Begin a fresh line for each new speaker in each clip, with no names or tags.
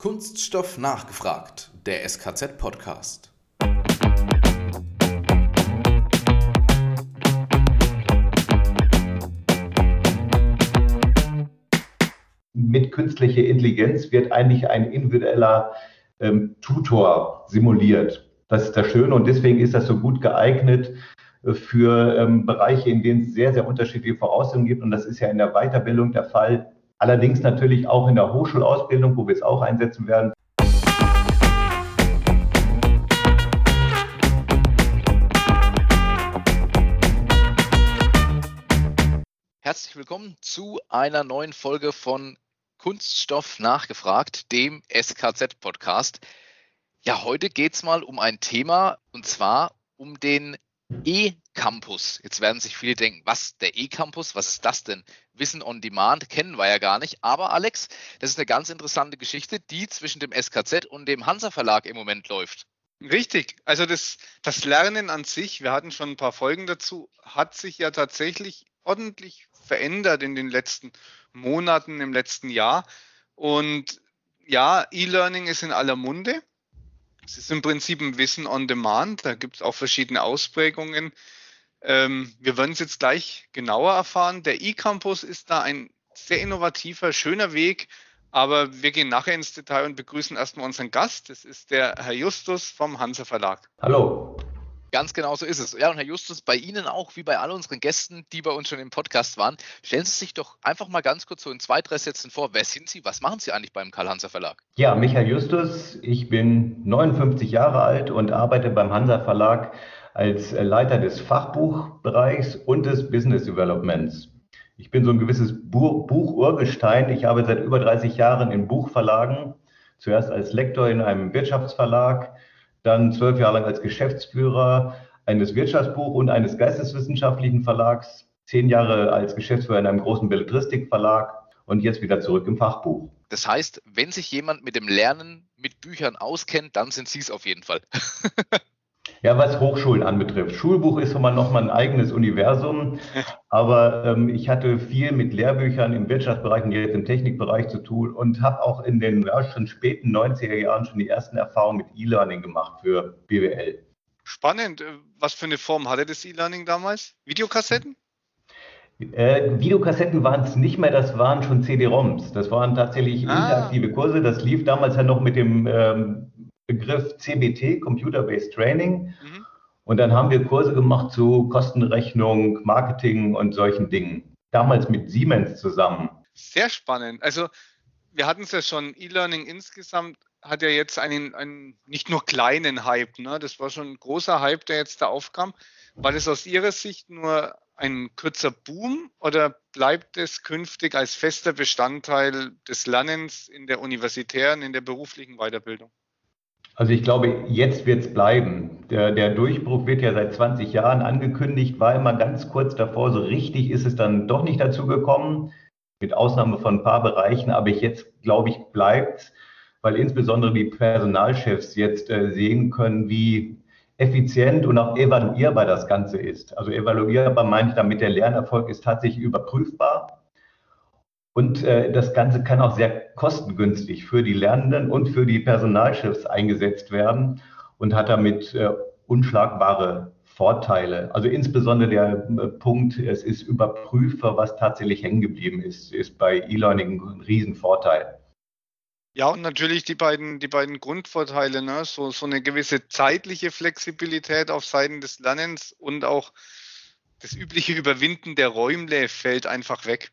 Kunststoff nachgefragt, der SKZ-Podcast.
Mit künstlicher Intelligenz wird eigentlich ein individueller ähm, Tutor simuliert. Das ist das Schöne und deswegen ist das so gut geeignet äh, für ähm, Bereiche, in denen es sehr, sehr unterschiedliche Voraussetzungen gibt. Und das ist ja in der Weiterbildung der Fall. Allerdings natürlich auch in der Hochschulausbildung, wo wir es auch einsetzen werden.
Herzlich willkommen zu einer neuen Folge von Kunststoff nachgefragt, dem SKZ-Podcast. Ja, heute geht es mal um ein Thema und zwar um den E-Campus. Jetzt werden sich viele denken, was, der E-Campus, was ist das denn? Wissen on Demand kennen wir ja gar nicht. Aber Alex, das ist eine ganz interessante Geschichte, die zwischen dem SKZ und dem Hansa Verlag im Moment läuft.
Richtig. Also das, das Lernen an sich, wir hatten schon ein paar Folgen dazu, hat sich ja tatsächlich ordentlich verändert in den letzten Monaten, im letzten Jahr. Und ja, E-Learning ist in aller Munde. Es ist im Prinzip ein Wissen on Demand. Da gibt es auch verschiedene Ausprägungen. Ähm, wir werden es jetzt gleich genauer erfahren. Der E-Campus ist da ein sehr innovativer, schöner Weg. Aber wir gehen nachher ins Detail und begrüßen erstmal unseren Gast. Das ist der Herr Justus vom Hansa Verlag.
Hallo.
Ganz genau so ist es. Ja, und Herr Justus, bei Ihnen auch, wie bei all unseren Gästen, die bei uns schon im Podcast waren, stellen Sie sich doch einfach mal ganz kurz so in zwei, drei Sätzen vor. Wer sind Sie? Was machen Sie eigentlich beim Karl-Hanser Verlag?
Ja, Michael Justus. Ich bin 59 Jahre alt und arbeite beim Hansa Verlag als Leiter des Fachbuchbereichs und des Business Developments. Ich bin so ein gewisses Buch-Urgestein. Ich arbeite seit über 30 Jahren in Buchverlagen. Zuerst als Lektor in einem Wirtschaftsverlag, dann zwölf Jahre lang als Geschäftsführer eines Wirtschaftsbuch- und eines geisteswissenschaftlichen Verlags, zehn Jahre als Geschäftsführer in einem großen Belletristikverlag und jetzt wieder zurück im Fachbuch.
Das heißt, wenn sich jemand mit dem Lernen mit Büchern auskennt, dann sind Sie es auf jeden Fall.
Ja, was Hochschulen anbetrifft. Schulbuch ist immer noch mal ein eigenes Universum, aber ähm, ich hatte viel mit Lehrbüchern im Wirtschaftsbereich und jetzt im Technikbereich zu tun und habe auch in den ja, schon späten 90er Jahren schon die ersten Erfahrungen mit E-Learning gemacht für BWL.
Spannend. Äh, was für eine Form hatte das E-Learning damals? Videokassetten?
Äh, Videokassetten waren es nicht mehr, das waren schon CD-ROMs. Das waren tatsächlich ah. interaktive Kurse. Das lief damals ja noch mit dem ähm, Begriff CBT, Computer-Based Training. Mhm. Und dann haben wir Kurse gemacht zu Kostenrechnung, Marketing und solchen Dingen. Damals mit Siemens zusammen.
Sehr spannend. Also wir hatten es ja schon, E-Learning insgesamt hat ja jetzt einen, einen nicht nur kleinen Hype. Ne? Das war schon ein großer Hype, der jetzt da aufkam. War das aus Ihrer Sicht nur ein kurzer Boom oder bleibt es künftig als fester Bestandteil des Lernens in der universitären, in der beruflichen Weiterbildung?
Also ich glaube, jetzt wird es bleiben. Der, der Durchbruch wird ja seit 20 Jahren angekündigt, war immer ganz kurz davor. So richtig ist es dann doch nicht dazu gekommen, mit Ausnahme von ein paar Bereichen. Aber jetzt, glaube ich, bleibt weil insbesondere die Personalchefs jetzt äh, sehen können, wie effizient und auch evaluierbar das Ganze ist. Also evaluierbar meine ich damit, der Lernerfolg ist tatsächlich überprüfbar und äh, das Ganze kann auch sehr kostengünstig für die Lernenden und für die Personalchefs eingesetzt werden und hat damit äh, unschlagbare Vorteile. Also insbesondere der äh, Punkt, es ist überprüfbar, was tatsächlich hängen geblieben ist, ist bei E-Learning ein Riesenvorteil.
Ja, und natürlich die beiden, die beiden Grundvorteile, ne? so, so eine gewisse zeitliche Flexibilität auf Seiten des Lernens und auch das übliche Überwinden der Räumle fällt einfach weg.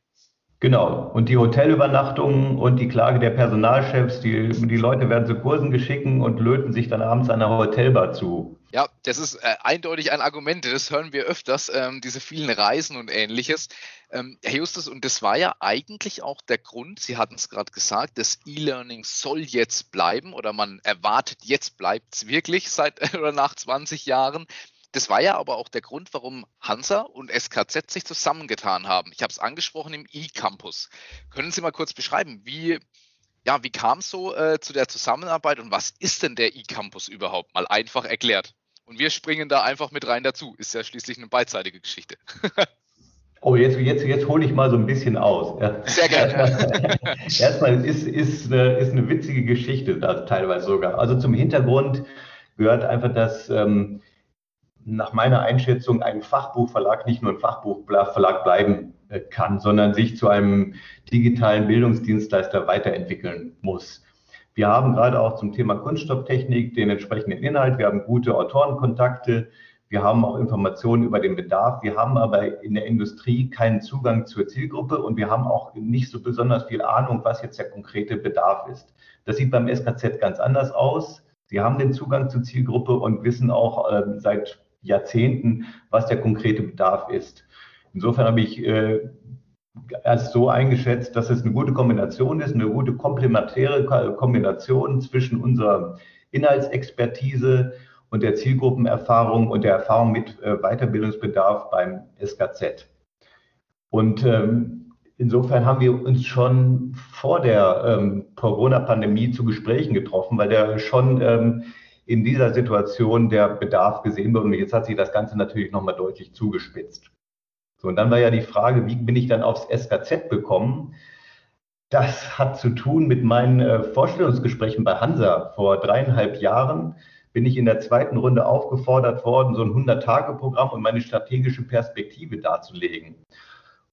Genau. Und die Hotelübernachtungen und die Klage der Personalchefs, die, die Leute werden zu Kursen geschicken und löten sich dann abends einer Hotelbar zu.
Ja, das ist äh, eindeutig ein Argument, das hören wir öfters, ähm, diese vielen Reisen und ähnliches. Ähm, Herr Justus, und das war ja eigentlich auch der Grund, Sie hatten es gerade gesagt, das E-Learning soll jetzt bleiben oder man erwartet, jetzt bleibt es wirklich seit oder nach 20 Jahren. Das war ja aber auch der Grund, warum Hansa und SKZ sich zusammengetan haben. Ich habe es angesprochen im E-Campus. Können Sie mal kurz beschreiben, wie, ja, wie kam es so äh, zu der Zusammenarbeit und was ist denn der E-Campus überhaupt? Mal einfach erklärt. Und wir springen da einfach mit rein dazu. Ist ja schließlich eine beidseitige Geschichte.
Oh, jetzt, jetzt, jetzt hole ich mal so ein bisschen aus.
Sehr gerne.
Erstmal ist, ist, eine, ist eine witzige Geschichte, da teilweise sogar. Also zum Hintergrund gehört einfach, dass ähm, nach meiner Einschätzung ein Fachbuchverlag nicht nur ein Fachbuchverlag bleiben äh, kann, sondern sich zu einem digitalen Bildungsdienstleister weiterentwickeln muss. Wir haben gerade auch zum Thema Kunststofftechnik den entsprechenden Inhalt. Wir haben gute Autorenkontakte. Wir haben auch Informationen über den Bedarf. Wir haben aber in der Industrie keinen Zugang zur Zielgruppe und wir haben auch nicht so besonders viel Ahnung, was jetzt der konkrete Bedarf ist. Das sieht beim SKZ ganz anders aus. Sie haben den Zugang zur Zielgruppe und wissen auch äh, seit Jahrzehnten, was der konkrete Bedarf ist. Insofern habe ich äh, erst so eingeschätzt, dass es eine gute Kombination ist, eine gute komplementäre Kombination zwischen unserer Inhaltsexpertise und der Zielgruppenerfahrung und der Erfahrung mit äh, Weiterbildungsbedarf beim SKZ. Und ähm, insofern haben wir uns schon vor der ähm, Corona-Pandemie zu Gesprächen getroffen, weil der schon ähm, in dieser Situation der Bedarf gesehen wird. Und jetzt hat sich das Ganze natürlich nochmal deutlich zugespitzt. So, und dann war ja die Frage, wie bin ich dann aufs SKZ gekommen? Das hat zu tun mit meinen äh, Vorstellungsgesprächen bei Hansa vor dreieinhalb Jahren bin ich in der zweiten Runde aufgefordert worden, so ein 100-Tage-Programm und meine strategische Perspektive darzulegen.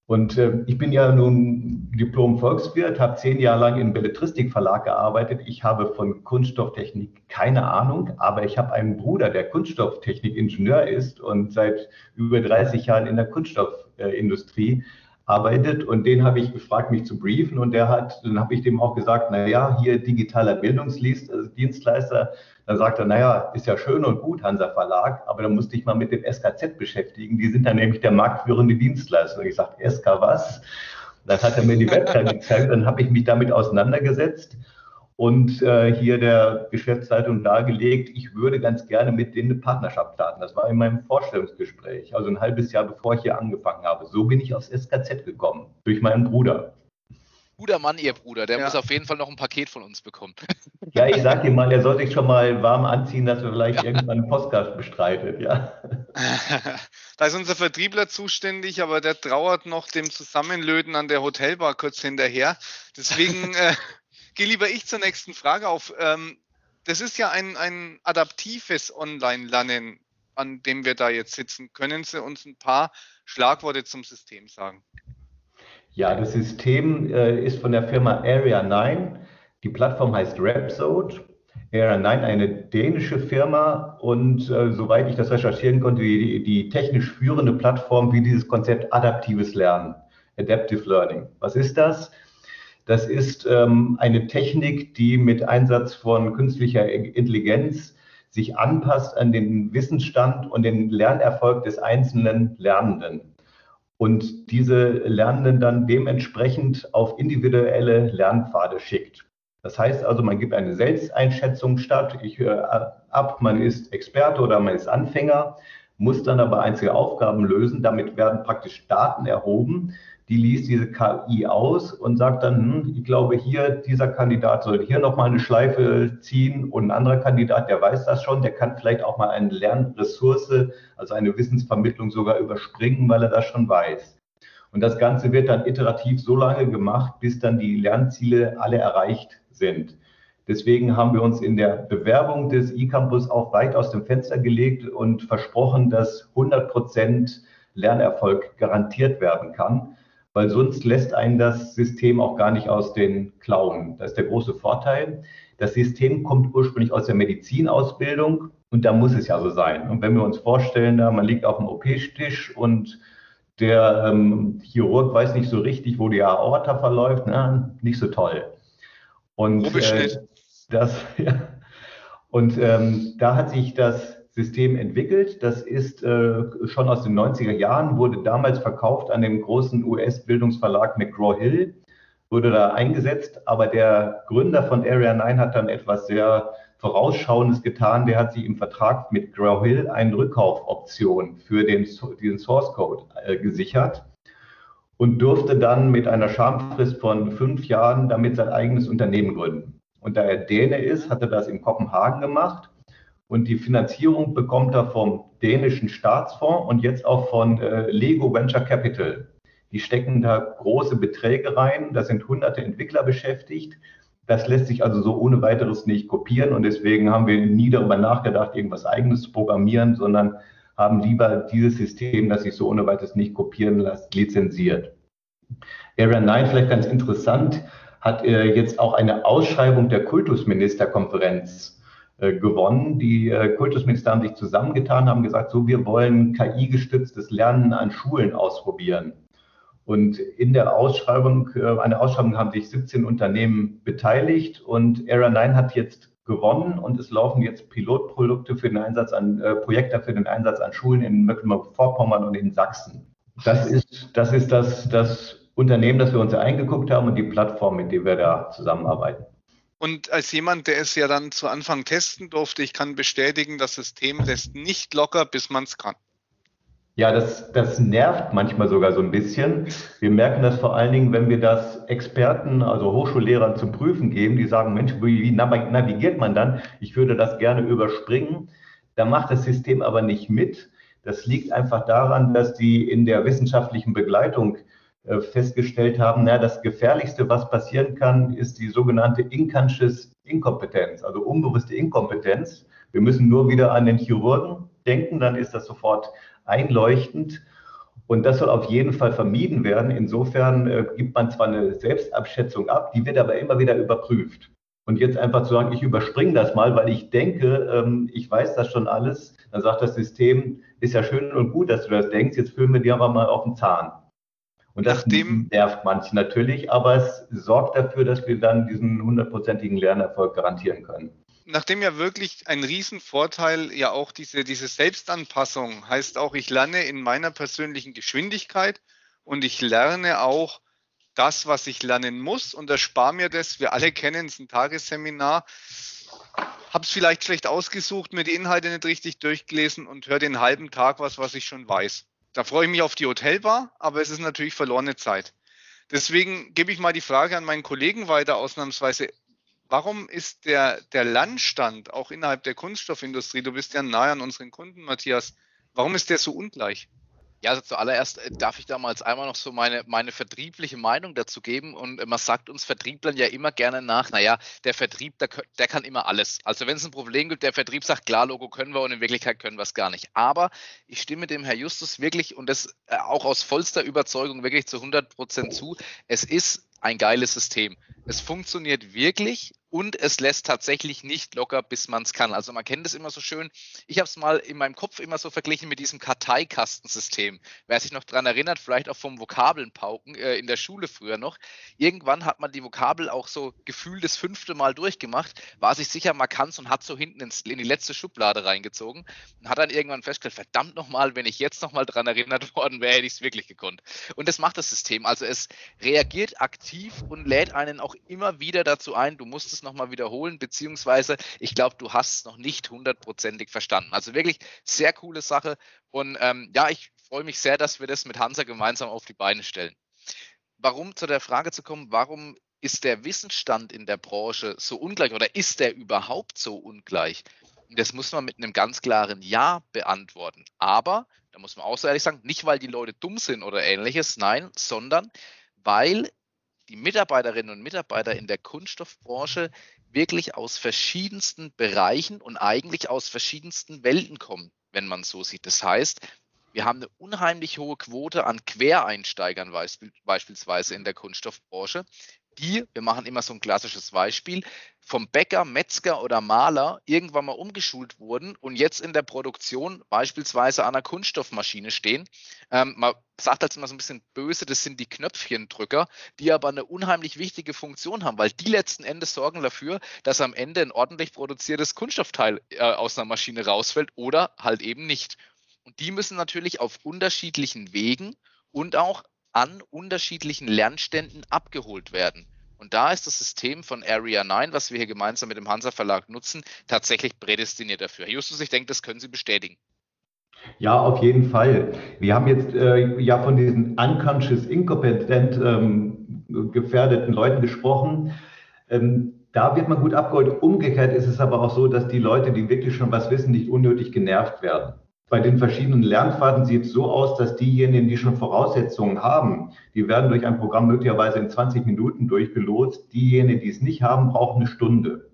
Und äh, ich bin ja nun Diplom-Volkswirt, habe zehn Jahre lang im Belletristikverlag gearbeitet. Ich habe von Kunststofftechnik keine Ahnung, aber ich habe einen Bruder, der Kunststofftechnik-Ingenieur ist und seit über 30 Jahren in der Kunststoffindustrie arbeitet. Und den habe ich gefragt, mich zu briefen. Und der hat, dann habe ich dem auch gesagt, na ja, hier digitaler Bildungsdienstleister, dann sagt er, naja, ist ja schön und gut, Hansa Verlag, aber dann musste ich mal mit dem SKZ beschäftigen. Die sind dann nämlich der marktführende Dienstleister. Ich sagte, SK was? Dann hat er mir die Website gezeigt, dann habe ich mich damit auseinandergesetzt und äh, hier der Geschäftsleitung dargelegt, ich würde ganz gerne mit denen eine Partnerschaft starten. Das war in meinem Vorstellungsgespräch, also ein halbes Jahr bevor ich hier angefangen habe. So bin ich aufs SKZ gekommen, durch meinen Bruder
guter Mann, Ihr Bruder. Der ja. muss auf jeden Fall noch ein Paket von uns bekommen.
Ja, ich sage ihm mal, er soll sich schon mal warm anziehen, dass er vielleicht ja. irgendwann einen Podcast bestreitet, ja.
Da ist unser Vertriebler zuständig, aber der trauert noch dem Zusammenlöten an der Hotelbar kurz hinterher. Deswegen äh, gehe lieber ich zur nächsten Frage auf. Ähm, das ist ja ein, ein adaptives Online-Lernen, an dem wir da jetzt sitzen. Können Sie uns ein paar Schlagworte zum System sagen?
Ja, das System äh, ist von der Firma Area 9. Die Plattform heißt Rhapsode. Area 9 eine dänische Firma und äh, soweit ich das recherchieren konnte, die, die technisch führende Plattform wie dieses Konzept adaptives Lernen, Adaptive Learning. Was ist das? Das ist ähm, eine Technik, die mit Einsatz von künstlicher Intelligenz sich anpasst an den Wissensstand und den Lernerfolg des einzelnen Lernenden und diese Lernenden dann dementsprechend auf individuelle Lernpfade schickt. Das heißt also, man gibt eine Selbsteinschätzung statt. Ich höre ab, man ist Experte oder man ist Anfänger, muss dann aber einzelne Aufgaben lösen. Damit werden praktisch Daten erhoben, die liest diese KI aus und sagt dann, hm, ich glaube hier, dieser Kandidat soll hier nochmal eine Schleife ziehen und ein anderer Kandidat, der weiß das schon, der kann vielleicht auch mal eine Lernressource, also eine Wissensvermittlung sogar überspringen, weil er das schon weiß. Und das Ganze wird dann iterativ so lange gemacht, bis dann die Lernziele alle erreicht sind. Deswegen haben wir uns in der Bewerbung des eCampus auch weit aus dem Fenster gelegt und versprochen, dass 100 Prozent Lernerfolg garantiert werden kann weil sonst lässt einen das System auch gar nicht aus den Klauen. Das ist der große Vorteil. Das System kommt ursprünglich aus der Medizinausbildung und da muss es ja so sein. Und wenn wir uns vorstellen, da man liegt auf dem OP-Tisch und der ähm, Chirurg weiß nicht so richtig, wo die Aorta verläuft, na, nicht so toll. Und äh, das, ja. und ähm, da hat sich das System entwickelt. Das ist äh, schon aus den 90er Jahren, wurde damals verkauft an dem großen US-Bildungsverlag McGraw-Hill, wurde da eingesetzt. Aber der Gründer von Area 9 hat dann etwas sehr Vorausschauendes getan. Der hat sich im Vertrag mit McGraw-Hill eine Rückkaufoption für den, den Source Code äh, gesichert und durfte dann mit einer Schamfrist von fünf Jahren damit sein eigenes Unternehmen gründen. Und da er Däne ist, hat er das in Kopenhagen gemacht und die Finanzierung bekommt er vom dänischen Staatsfonds und jetzt auch von äh, Lego Venture Capital. Die stecken da große Beträge rein. Da sind hunderte Entwickler beschäftigt. Das lässt sich also so ohne weiteres nicht kopieren und deswegen haben wir nie darüber nachgedacht, irgendwas eigenes zu programmieren, sondern haben lieber dieses System, das sich so ohne weiteres nicht kopieren lässt, lizenziert. Area 9, vielleicht ganz interessant, hat äh, jetzt auch eine Ausschreibung der Kultusministerkonferenz äh, gewonnen. Die äh, Kultusminister haben sich zusammengetan, haben gesagt, so wir wollen KI-gestütztes Lernen an Schulen ausprobieren. Und in der Ausschreibung, äh, an der Ausschreibung haben sich 17 Unternehmen beteiligt und Era 9 hat jetzt gewonnen und es laufen jetzt Pilotprodukte für den Einsatz an, äh, Projekte für den Einsatz an Schulen in Mecklenburg-Vorpommern und in Sachsen. Das ist, das ist das, das Unternehmen, das wir uns eingeguckt haben und die Plattform, mit der wir da zusammenarbeiten.
Und als jemand, der es ja dann zu Anfang testen durfte, ich kann bestätigen, das System lässt nicht locker, bis man es kann.
Ja, das, das nervt manchmal sogar so ein bisschen. Wir merken das vor allen Dingen, wenn wir das Experten, also Hochschullehrern zum Prüfen geben, die sagen, Mensch, wie navigiert man dann? Ich würde das gerne überspringen. Da macht das System aber nicht mit. Das liegt einfach daran, dass die in der wissenschaftlichen Begleitung äh, festgestellt haben, na, das Gefährlichste, was passieren kann, ist die sogenannte Unconscious Inkompetenz, also unbewusste Inkompetenz. Wir müssen nur wieder an den Chirurgen denken, dann ist das sofort einleuchtend. Und das soll auf jeden Fall vermieden werden. Insofern äh, gibt man zwar eine Selbstabschätzung ab, die wird aber immer wieder überprüft. Und jetzt einfach zu sagen, ich überspringe das mal, weil ich denke, ähm, ich weiß das schon alles, dann sagt das System, ist ja schön und gut, dass du das denkst, jetzt führen wir dir aber mal auf den Zahn. Und das Nachdem, nervt manche natürlich, aber es sorgt dafür, dass wir dann diesen hundertprozentigen Lernerfolg garantieren können
nachdem ja wirklich ein Riesenvorteil ja auch diese, diese Selbstanpassung heißt auch, ich lerne in meiner persönlichen Geschwindigkeit und ich lerne auch das, was ich lernen muss und erspare mir das. Wir alle kennen es, ein Tagesseminar. Habe es vielleicht schlecht ausgesucht, mir die Inhalte nicht richtig durchgelesen und höre den halben Tag was, was ich schon weiß. Da freue ich mich auf die Hotelbar, aber es ist natürlich verlorene Zeit. Deswegen gebe ich mal die Frage an meinen Kollegen weiter, ausnahmsweise. Warum ist der, der Landstand auch innerhalb der Kunststoffindustrie, du bist ja nahe an unseren Kunden, Matthias, warum ist der so ungleich?
Ja, also zuallererst äh, darf ich damals einmal noch so meine, meine vertriebliche Meinung dazu geben. Und äh, man sagt uns Vertrieblern ja immer gerne nach, naja, der Vertrieb, der, der kann immer alles. Also wenn es ein Problem gibt, der Vertrieb sagt, klar, Logo können wir und in Wirklichkeit können wir es gar nicht. Aber ich stimme dem Herr Justus wirklich und das äh, auch aus vollster Überzeugung wirklich zu 100 Prozent zu. Es ist ein geiles System. Es funktioniert wirklich und es lässt tatsächlich nicht locker, bis man es kann. Also man kennt es immer so schön. Ich habe es mal in meinem Kopf immer so verglichen mit diesem Karteikastensystem. Wer sich noch daran erinnert, vielleicht auch vom Vokabelnpauken äh, in der Schule früher noch. Irgendwann hat man die Vokabel auch so gefühlt das fünfte Mal durchgemacht, war sich sicher, man kann und hat so hinten ins, in die letzte Schublade reingezogen und hat dann irgendwann festgestellt, verdammt nochmal, wenn ich jetzt nochmal daran erinnert worden wäre, hätte ich es wirklich gekonnt. Und das macht das System. Also es reagiert aktiv und lädt einen auch immer wieder dazu ein, du musst es nochmal wiederholen, beziehungsweise ich glaube, du hast es noch nicht hundertprozentig verstanden. Also wirklich sehr coole Sache und ähm, ja, ich freue mich sehr, dass wir das mit Hansa gemeinsam auf die Beine stellen. Warum zu der Frage zu kommen, warum ist der Wissensstand in der Branche so ungleich oder ist der überhaupt so ungleich? Das muss man mit einem ganz klaren Ja beantworten. Aber, da muss man auch so ehrlich sagen, nicht weil die Leute dumm sind oder ähnliches, nein, sondern weil die Mitarbeiterinnen und Mitarbeiter in der Kunststoffbranche wirklich aus verschiedensten Bereichen und eigentlich aus verschiedensten Welten kommen, wenn man so sieht. Das heißt, wir haben eine unheimlich hohe Quote an Quereinsteigern beispielsweise in der Kunststoffbranche, die, wir machen immer so ein klassisches Beispiel, vom Bäcker, Metzger oder Maler irgendwann mal umgeschult wurden und jetzt in der Produktion beispielsweise an einer Kunststoffmaschine stehen. Ähm, man sagt als immer so ein bisschen böse, das sind die Knöpfchendrücker, die aber eine unheimlich wichtige Funktion haben, weil die letzten Endes sorgen dafür, dass am Ende ein ordentlich produziertes Kunststoffteil äh, aus einer Maschine rausfällt oder halt eben nicht. Und die müssen natürlich auf unterschiedlichen Wegen und auch an unterschiedlichen Lernständen abgeholt werden. Und da ist das System von Area 9, was wir hier gemeinsam mit dem Hansa Verlag nutzen, tatsächlich prädestiniert dafür. Herr Justus, ich denke, das können Sie bestätigen.
Ja, auf jeden Fall. Wir haben jetzt äh, ja von diesen unconscious, incompetent ähm, gefährdeten Leuten gesprochen. Ähm, da wird man gut abgeholt. Umgekehrt ist es aber auch so, dass die Leute, die wirklich schon was wissen, nicht unnötig genervt werden bei den verschiedenen Lernpfaden sieht es so aus, dass diejenigen, die schon Voraussetzungen haben, die werden durch ein Programm möglicherweise in 20 Minuten durchgelotst. Diejenigen, die es nicht haben, brauchen eine Stunde.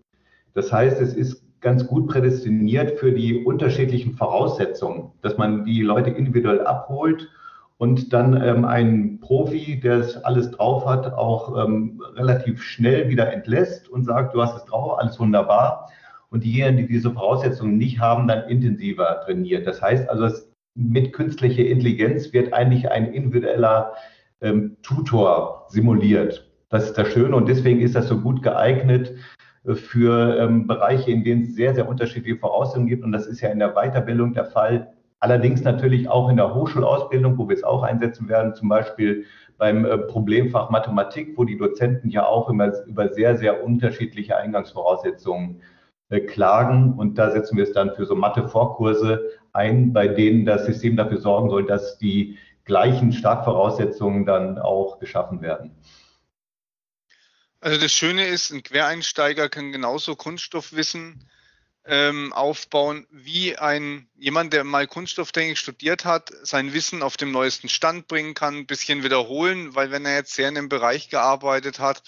Das heißt, es ist ganz gut prädestiniert für die unterschiedlichen Voraussetzungen, dass man die Leute individuell abholt und dann ähm, ein Profi, der es alles drauf hat, auch ähm, relativ schnell wieder entlässt und sagt, du hast es drauf, alles wunderbar und diejenigen, die diese Voraussetzungen nicht haben, dann intensiver trainiert. Das heißt also, mit künstlicher Intelligenz wird eigentlich ein individueller ähm, Tutor simuliert. Das ist das Schöne und deswegen ist das so gut geeignet äh, für ähm, Bereiche, in denen es sehr, sehr unterschiedliche Voraussetzungen gibt. Und das ist ja in der Weiterbildung der Fall. Allerdings natürlich auch in der Hochschulausbildung, wo wir es auch einsetzen werden, zum Beispiel beim äh, Problemfach Mathematik, wo die Dozenten ja auch immer über sehr, sehr unterschiedliche Eingangsvoraussetzungen klagen. Und da setzen wir es dann für so Mathe-Vorkurse ein, bei denen das System dafür sorgen soll, dass die gleichen Startvoraussetzungen dann auch geschaffen werden.
Also das Schöne ist, ein Quereinsteiger kann genauso Kunststoffwissen ähm, aufbauen, wie ein jemand, der mal Kunststofftechnik studiert hat, sein Wissen auf dem neuesten Stand bringen kann, ein bisschen wiederholen, weil wenn er jetzt sehr in dem Bereich gearbeitet hat,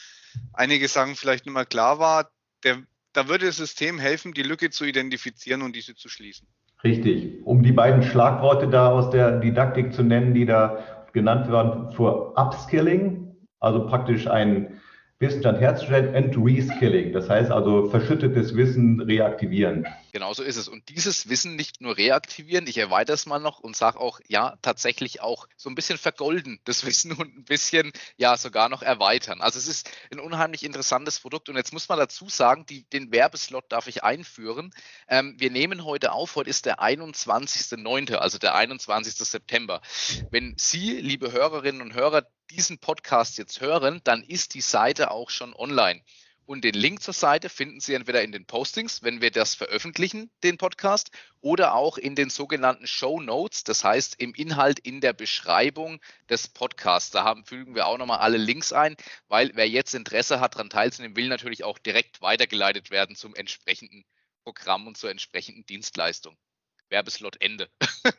einige Sachen vielleicht nicht mehr klar war, der da würde das System helfen, die Lücke zu identifizieren und diese zu schließen.
Richtig. Um die beiden Schlagworte da aus der Didaktik zu nennen, die da genannt werden, für Upskilling, also praktisch ein Wissensstand herzustellen and Reskilling. Das heißt also verschüttetes Wissen reaktivieren.
Genau so ist es. Und dieses Wissen nicht nur reaktivieren, ich erweitere es mal noch und sage auch, ja, tatsächlich auch so ein bisschen vergolden, das Wissen und ein bisschen, ja, sogar noch erweitern. Also es ist ein unheimlich interessantes Produkt. Und jetzt muss man dazu sagen, die, den Werbeslot darf ich einführen. Ähm, wir nehmen heute auf, heute ist der 21.09., also der 21. September. Wenn Sie, liebe Hörerinnen und Hörer, diesen Podcast jetzt hören, dann ist die Seite auch schon online. Und den Link zur Seite finden Sie entweder in den Postings, wenn wir das veröffentlichen, den Podcast, oder auch in den sogenannten Show Notes, das heißt im Inhalt in der Beschreibung des Podcasts. Da haben, fügen wir auch nochmal alle Links ein, weil wer jetzt Interesse hat, daran teilzunehmen, will natürlich auch direkt weitergeleitet werden zum entsprechenden Programm und zur entsprechenden Dienstleistung. Werbeslot Ende.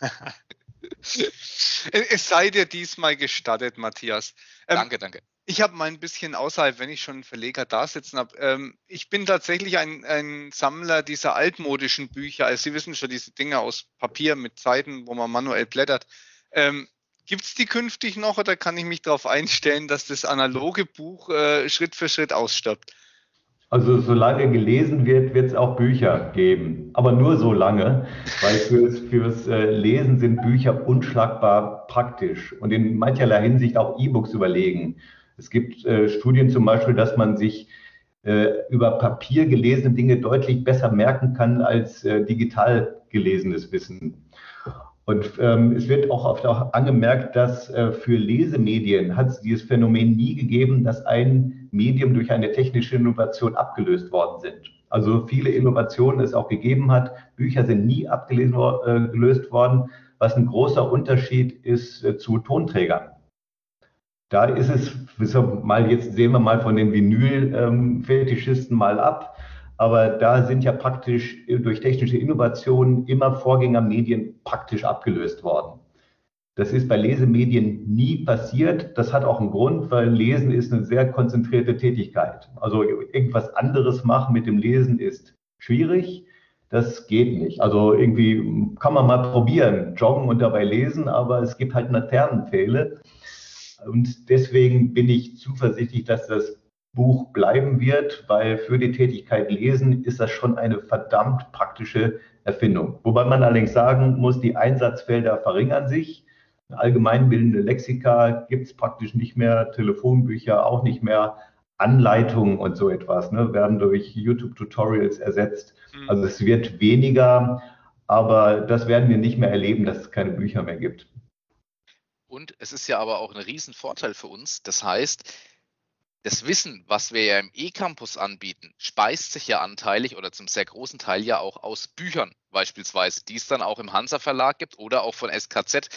es sei dir diesmal gestattet, Matthias.
Ähm, danke, danke.
Ich habe mal ein bisschen außerhalb, wenn ich schon einen Verleger da sitzen habe. Ähm, ich bin tatsächlich ein, ein, Sammler dieser altmodischen Bücher. Also Sie wissen schon, diese Dinge aus Papier mit Seiten, wo man manuell blättert. Ähm, Gibt es die künftig noch oder kann ich mich darauf einstellen, dass das analoge Buch äh, Schritt für Schritt ausstirbt?
Also solange gelesen wird, wird es auch Bücher geben. Aber nur so lange, weil fürs, fürs äh, Lesen sind Bücher unschlagbar praktisch und in mancherlei Hinsicht auch E-Books überlegen. Es gibt äh, Studien zum Beispiel, dass man sich äh, über Papier gelesene Dinge deutlich besser merken kann als äh, digital gelesenes Wissen. Und ähm, es wird auch oft auch angemerkt, dass äh, für Lesemedien hat es dieses Phänomen nie gegeben, dass ein Medium durch eine technische Innovation abgelöst worden sind. Also viele Innovationen es auch gegeben hat. Bücher sind nie abgelöst äh, worden, was ein großer Unterschied ist äh, zu Tonträgern. Da ist es, mal jetzt sehen wir mal von den Vinyl-Fetischisten ähm, mal ab aber da sind ja praktisch durch technische Innovationen immer Vorgängermedien praktisch abgelöst worden. Das ist bei Lesemedien nie passiert. Das hat auch einen Grund, weil Lesen ist eine sehr konzentrierte Tätigkeit. Also irgendwas anderes machen mit dem Lesen ist schwierig. Das geht nicht. Also irgendwie kann man mal probieren, joggen und dabei lesen, aber es gibt halt Laternenpfähle. Und deswegen bin ich zuversichtlich, dass das Buch bleiben wird, weil für die Tätigkeit Lesen ist das schon eine verdammt praktische Erfindung. Wobei man allerdings sagen muss, die Einsatzfelder verringern sich. Allgemeinbildende Lexika gibt es praktisch nicht mehr, Telefonbücher auch nicht mehr, Anleitungen und so etwas ne, werden durch YouTube-Tutorials ersetzt. Mhm. Also es wird weniger, aber das werden wir nicht mehr erleben, dass es keine Bücher mehr gibt.
Und es ist ja aber auch ein Riesenvorteil für uns. Das heißt, das Wissen, was wir ja im E-Campus anbieten, speist sich ja anteilig oder zum sehr großen Teil ja auch aus Büchern beispielsweise, die es dann auch im Hansa Verlag gibt oder auch von SKZ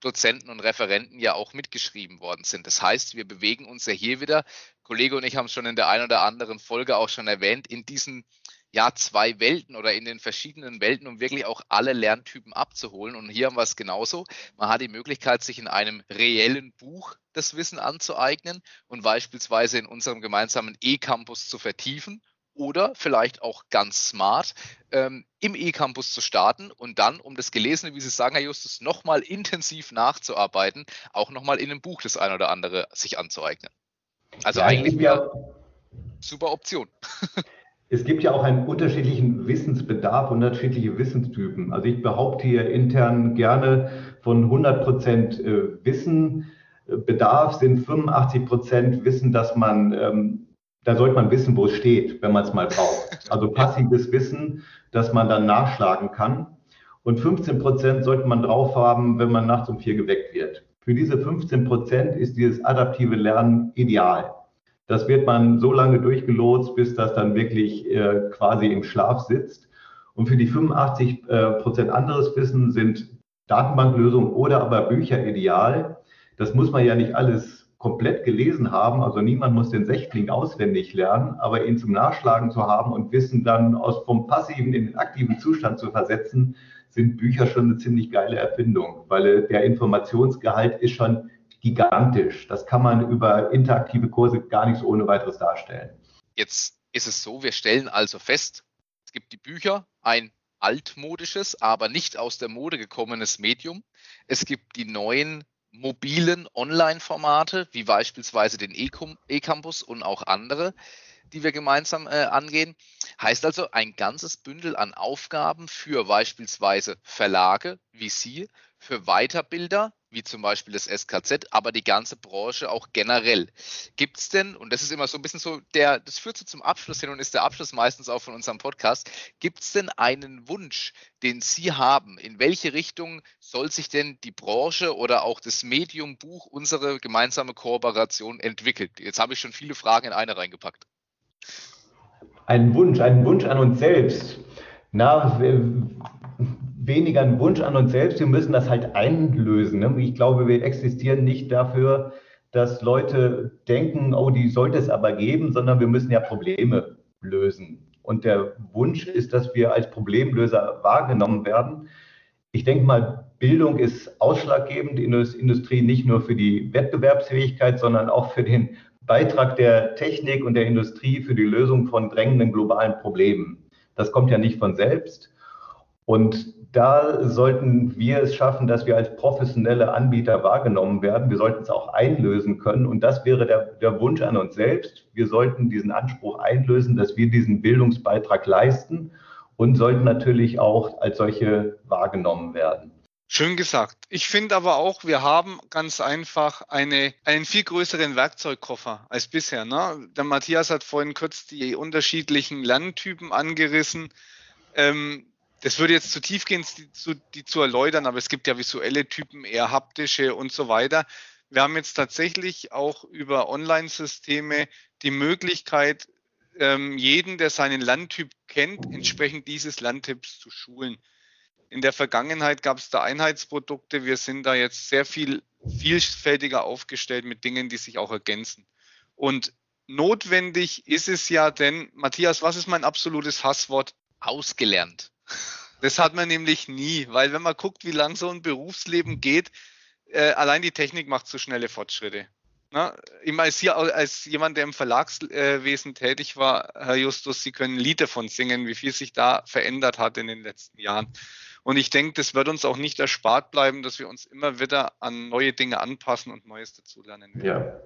Dozenten und Referenten ja auch mitgeschrieben worden sind. Das heißt, wir bewegen uns ja hier wieder, Kollege und ich haben es schon in der einen oder anderen Folge auch schon erwähnt, in diesen ja, zwei Welten oder in den verschiedenen Welten, um wirklich auch alle Lerntypen abzuholen. Und hier haben wir es genauso. Man hat die Möglichkeit, sich in einem reellen Buch das Wissen anzueignen und beispielsweise in unserem gemeinsamen E-Campus zu vertiefen oder vielleicht auch ganz smart ähm, im E-Campus zu starten und dann, um das Gelesene, wie Sie sagen, Herr Justus, nochmal intensiv nachzuarbeiten, auch nochmal in einem Buch das eine oder andere sich anzueignen. Also ja, eigentlich ja, super Option.
Es gibt ja auch einen unterschiedlichen Wissensbedarf, unterschiedliche Wissenstypen. Also ich behaupte hier intern gerne von 100 Prozent äh, Wissen. Bedarf sind 85 Prozent Wissen, dass man, ähm, da sollte man wissen, wo es steht, wenn man es mal braucht. Also passives Wissen, dass man dann nachschlagen kann. Und 15 Prozent sollte man drauf haben, wenn man nachts um vier geweckt wird. Für diese 15 Prozent ist dieses adaptive Lernen ideal. Das wird man so lange durchgelotst, bis das dann wirklich äh, quasi im Schlaf sitzt. Und für die 85 äh, Prozent anderes Wissen sind Datenbanklösungen oder aber Bücher ideal. Das muss man ja nicht alles komplett gelesen haben. Also niemand muss den Sechkling auswendig lernen, aber ihn zum Nachschlagen zu haben und Wissen dann aus vom passiven in den aktiven Zustand zu versetzen, sind Bücher schon eine ziemlich geile Erfindung, weil der Informationsgehalt ist schon gigantisch. Das kann man über interaktive Kurse gar nicht so ohne weiteres darstellen.
Jetzt ist es so, wir stellen also fest, es gibt die Bücher, ein altmodisches, aber nicht aus der Mode gekommenes Medium. Es gibt die neuen mobilen Online-Formate, wie beispielsweise den E-Campus und auch andere, die wir gemeinsam äh, angehen. Heißt also ein ganzes Bündel an Aufgaben für beispielsweise Verlage wie Sie, für Weiterbilder, wie zum Beispiel das SKZ, aber die ganze Branche auch generell. Gibt es denn, und das ist immer so ein bisschen so, der, das führt so zum Abschluss hin und ist der Abschluss meistens auch von unserem Podcast, gibt es denn einen Wunsch, den Sie haben? In welche Richtung soll sich denn die Branche oder auch das Medium Buch, unsere gemeinsame Kooperation entwickeln? Jetzt habe ich schon viele Fragen in eine reingepackt.
Ein Wunsch, ein Wunsch an uns selbst. Na, weniger ein Wunsch an uns selbst, wir müssen das halt einlösen. Ne? Ich glaube, wir existieren nicht dafür, dass Leute denken, oh, die sollte es aber geben, sondern wir müssen ja Probleme lösen. Und der Wunsch ist, dass wir als Problemlöser wahrgenommen werden. Ich denke mal, Bildung ist ausschlaggebend in der Industrie nicht nur für die Wettbewerbsfähigkeit, sondern auch für den Beitrag der Technik und der Industrie für die Lösung von drängenden globalen Problemen. Das kommt ja nicht von selbst. Und da sollten wir es schaffen, dass wir als professionelle Anbieter wahrgenommen werden. Wir sollten es auch einlösen können. Und das wäre der, der Wunsch an uns selbst. Wir sollten diesen Anspruch einlösen, dass wir diesen Bildungsbeitrag leisten und sollten natürlich auch als solche wahrgenommen werden.
Schön gesagt. Ich finde aber auch, wir haben ganz einfach eine, einen viel größeren Werkzeugkoffer als bisher. Ne? Der Matthias hat vorhin kurz die unterschiedlichen Lerntypen angerissen. Ähm, das würde jetzt zu tief gehen, die zu, die zu erläutern, aber es gibt ja visuelle Typen, eher haptische und so weiter. Wir haben jetzt tatsächlich auch über Online-Systeme die Möglichkeit, ähm, jeden, der seinen Landtyp kennt, entsprechend dieses Landtyps zu schulen. In der Vergangenheit gab es da Einheitsprodukte. Wir sind da jetzt sehr viel vielfältiger aufgestellt mit Dingen, die sich auch ergänzen. Und notwendig ist es ja, denn, Matthias, was ist mein absolutes Hasswort?
Ausgelernt.
Das hat man nämlich nie, weil wenn man guckt, wie lang so ein Berufsleben geht, äh, allein die Technik macht so schnelle Fortschritte. Na, ich als, hier, als jemand, der im Verlagswesen tätig war, Herr Justus, Sie können Lieder von singen, wie viel sich da verändert hat in den letzten Jahren. Und ich denke, das wird uns auch nicht erspart bleiben, dass wir uns immer wieder an neue Dinge anpassen und Neues dazulernen werden. Ja.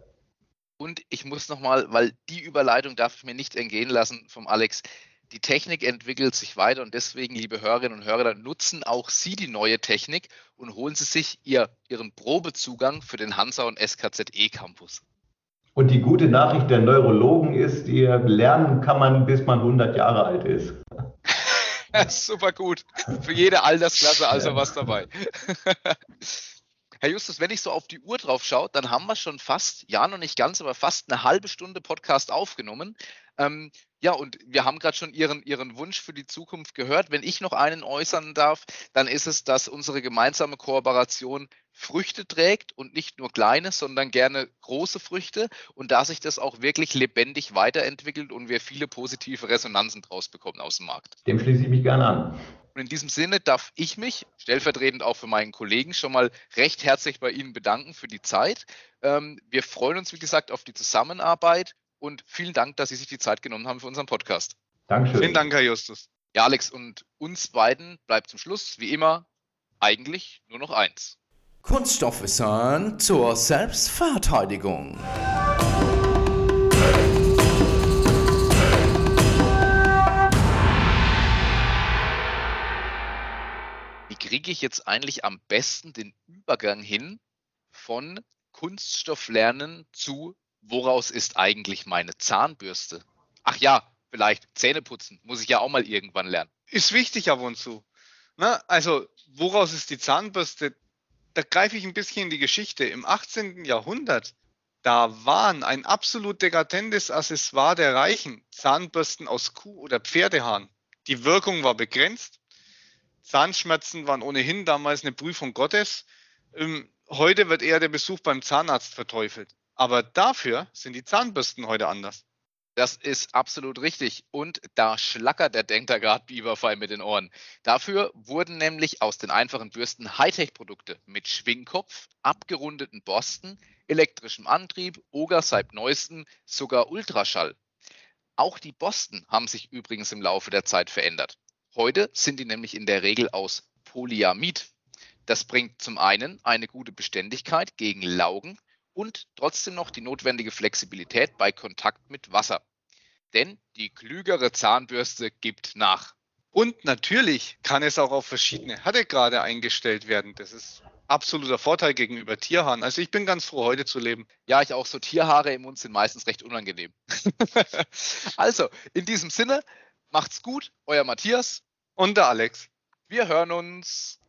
Und ich muss nochmal, weil die Überleitung darf ich mir nicht entgehen lassen vom Alex, die Technik entwickelt sich weiter und deswegen, liebe Hörerinnen und Hörer, nutzen auch Sie die neue Technik und holen Sie sich ihr, Ihren Probezugang für den Hansa und SKZE Campus.
Und die gute Nachricht der Neurologen ist, ihr lernen kann man, bis man 100 Jahre alt ist.
Super gut. Für jede Altersklasse also was dabei. Herr Justus, wenn ich so auf die Uhr drauf schaue, dann haben wir schon fast, ja noch nicht ganz, aber fast eine halbe Stunde Podcast aufgenommen. Ähm, ja, und wir haben gerade schon Ihren, Ihren Wunsch für die Zukunft gehört. Wenn ich noch einen äußern darf, dann ist es, dass unsere gemeinsame Kooperation Früchte trägt und nicht nur kleine, sondern gerne große Früchte und da sich das auch wirklich lebendig weiterentwickelt und wir viele positive Resonanzen draus bekommen aus dem Markt.
Dem schließe ich mich gerne an.
Und in diesem Sinne darf ich mich stellvertretend auch für meinen Kollegen schon mal recht herzlich bei Ihnen bedanken für die Zeit. Ähm, wir freuen uns, wie gesagt, auf die Zusammenarbeit und vielen Dank, dass Sie sich die Zeit genommen haben für unseren Podcast.
Dankeschön. Vielen Dank, Herr Justus.
Ja, Alex, und uns beiden bleibt zum Schluss, wie immer, eigentlich nur noch eins.
Kunststoffwissern zur Selbstverteidigung.
Kriege ich jetzt eigentlich am besten den Übergang hin von Kunststofflernen zu, woraus ist eigentlich meine Zahnbürste? Ach ja, vielleicht Zähne putzen, muss ich ja auch mal irgendwann lernen.
Ist wichtig ab und zu. Ne? also, woraus ist die Zahnbürste? Da greife ich ein bisschen in die Geschichte. Im 18. Jahrhundert, da waren ein absolut dekadentes Accessoire der Reichen Zahnbürsten aus Kuh- oder Pferdehahn. Die Wirkung war begrenzt Zahnschmerzen waren ohnehin damals eine Prüfung Gottes. Ähm, heute wird eher der Besuch beim Zahnarzt verteufelt. Aber dafür sind die Zahnbürsten heute anders.
Das ist absolut richtig. Und da schlackert der Denker gerade Biberfall mit den Ohren. Dafür wurden nämlich aus den einfachen Bürsten Hightech-Produkte mit Schwingkopf, abgerundeten Borsten, elektrischem Antrieb oder seit neuestem sogar Ultraschall. Auch die Borsten haben sich übrigens im Laufe der Zeit verändert. Heute sind die nämlich in der Regel aus Polyamid. Das bringt zum einen eine gute Beständigkeit gegen Laugen und trotzdem noch die notwendige Flexibilität bei Kontakt mit Wasser. Denn die klügere Zahnbürste gibt nach.
Und natürlich kann es auch auf verschiedene Härtegrade eingestellt werden. Das ist absoluter Vorteil gegenüber Tierhaaren. Also ich bin ganz froh, heute zu leben.
Ja, ich auch. So Tierhaare im Mund sind meistens recht unangenehm. also, in diesem Sinne, Macht's gut, euer Matthias
und der Alex.
Wir hören uns.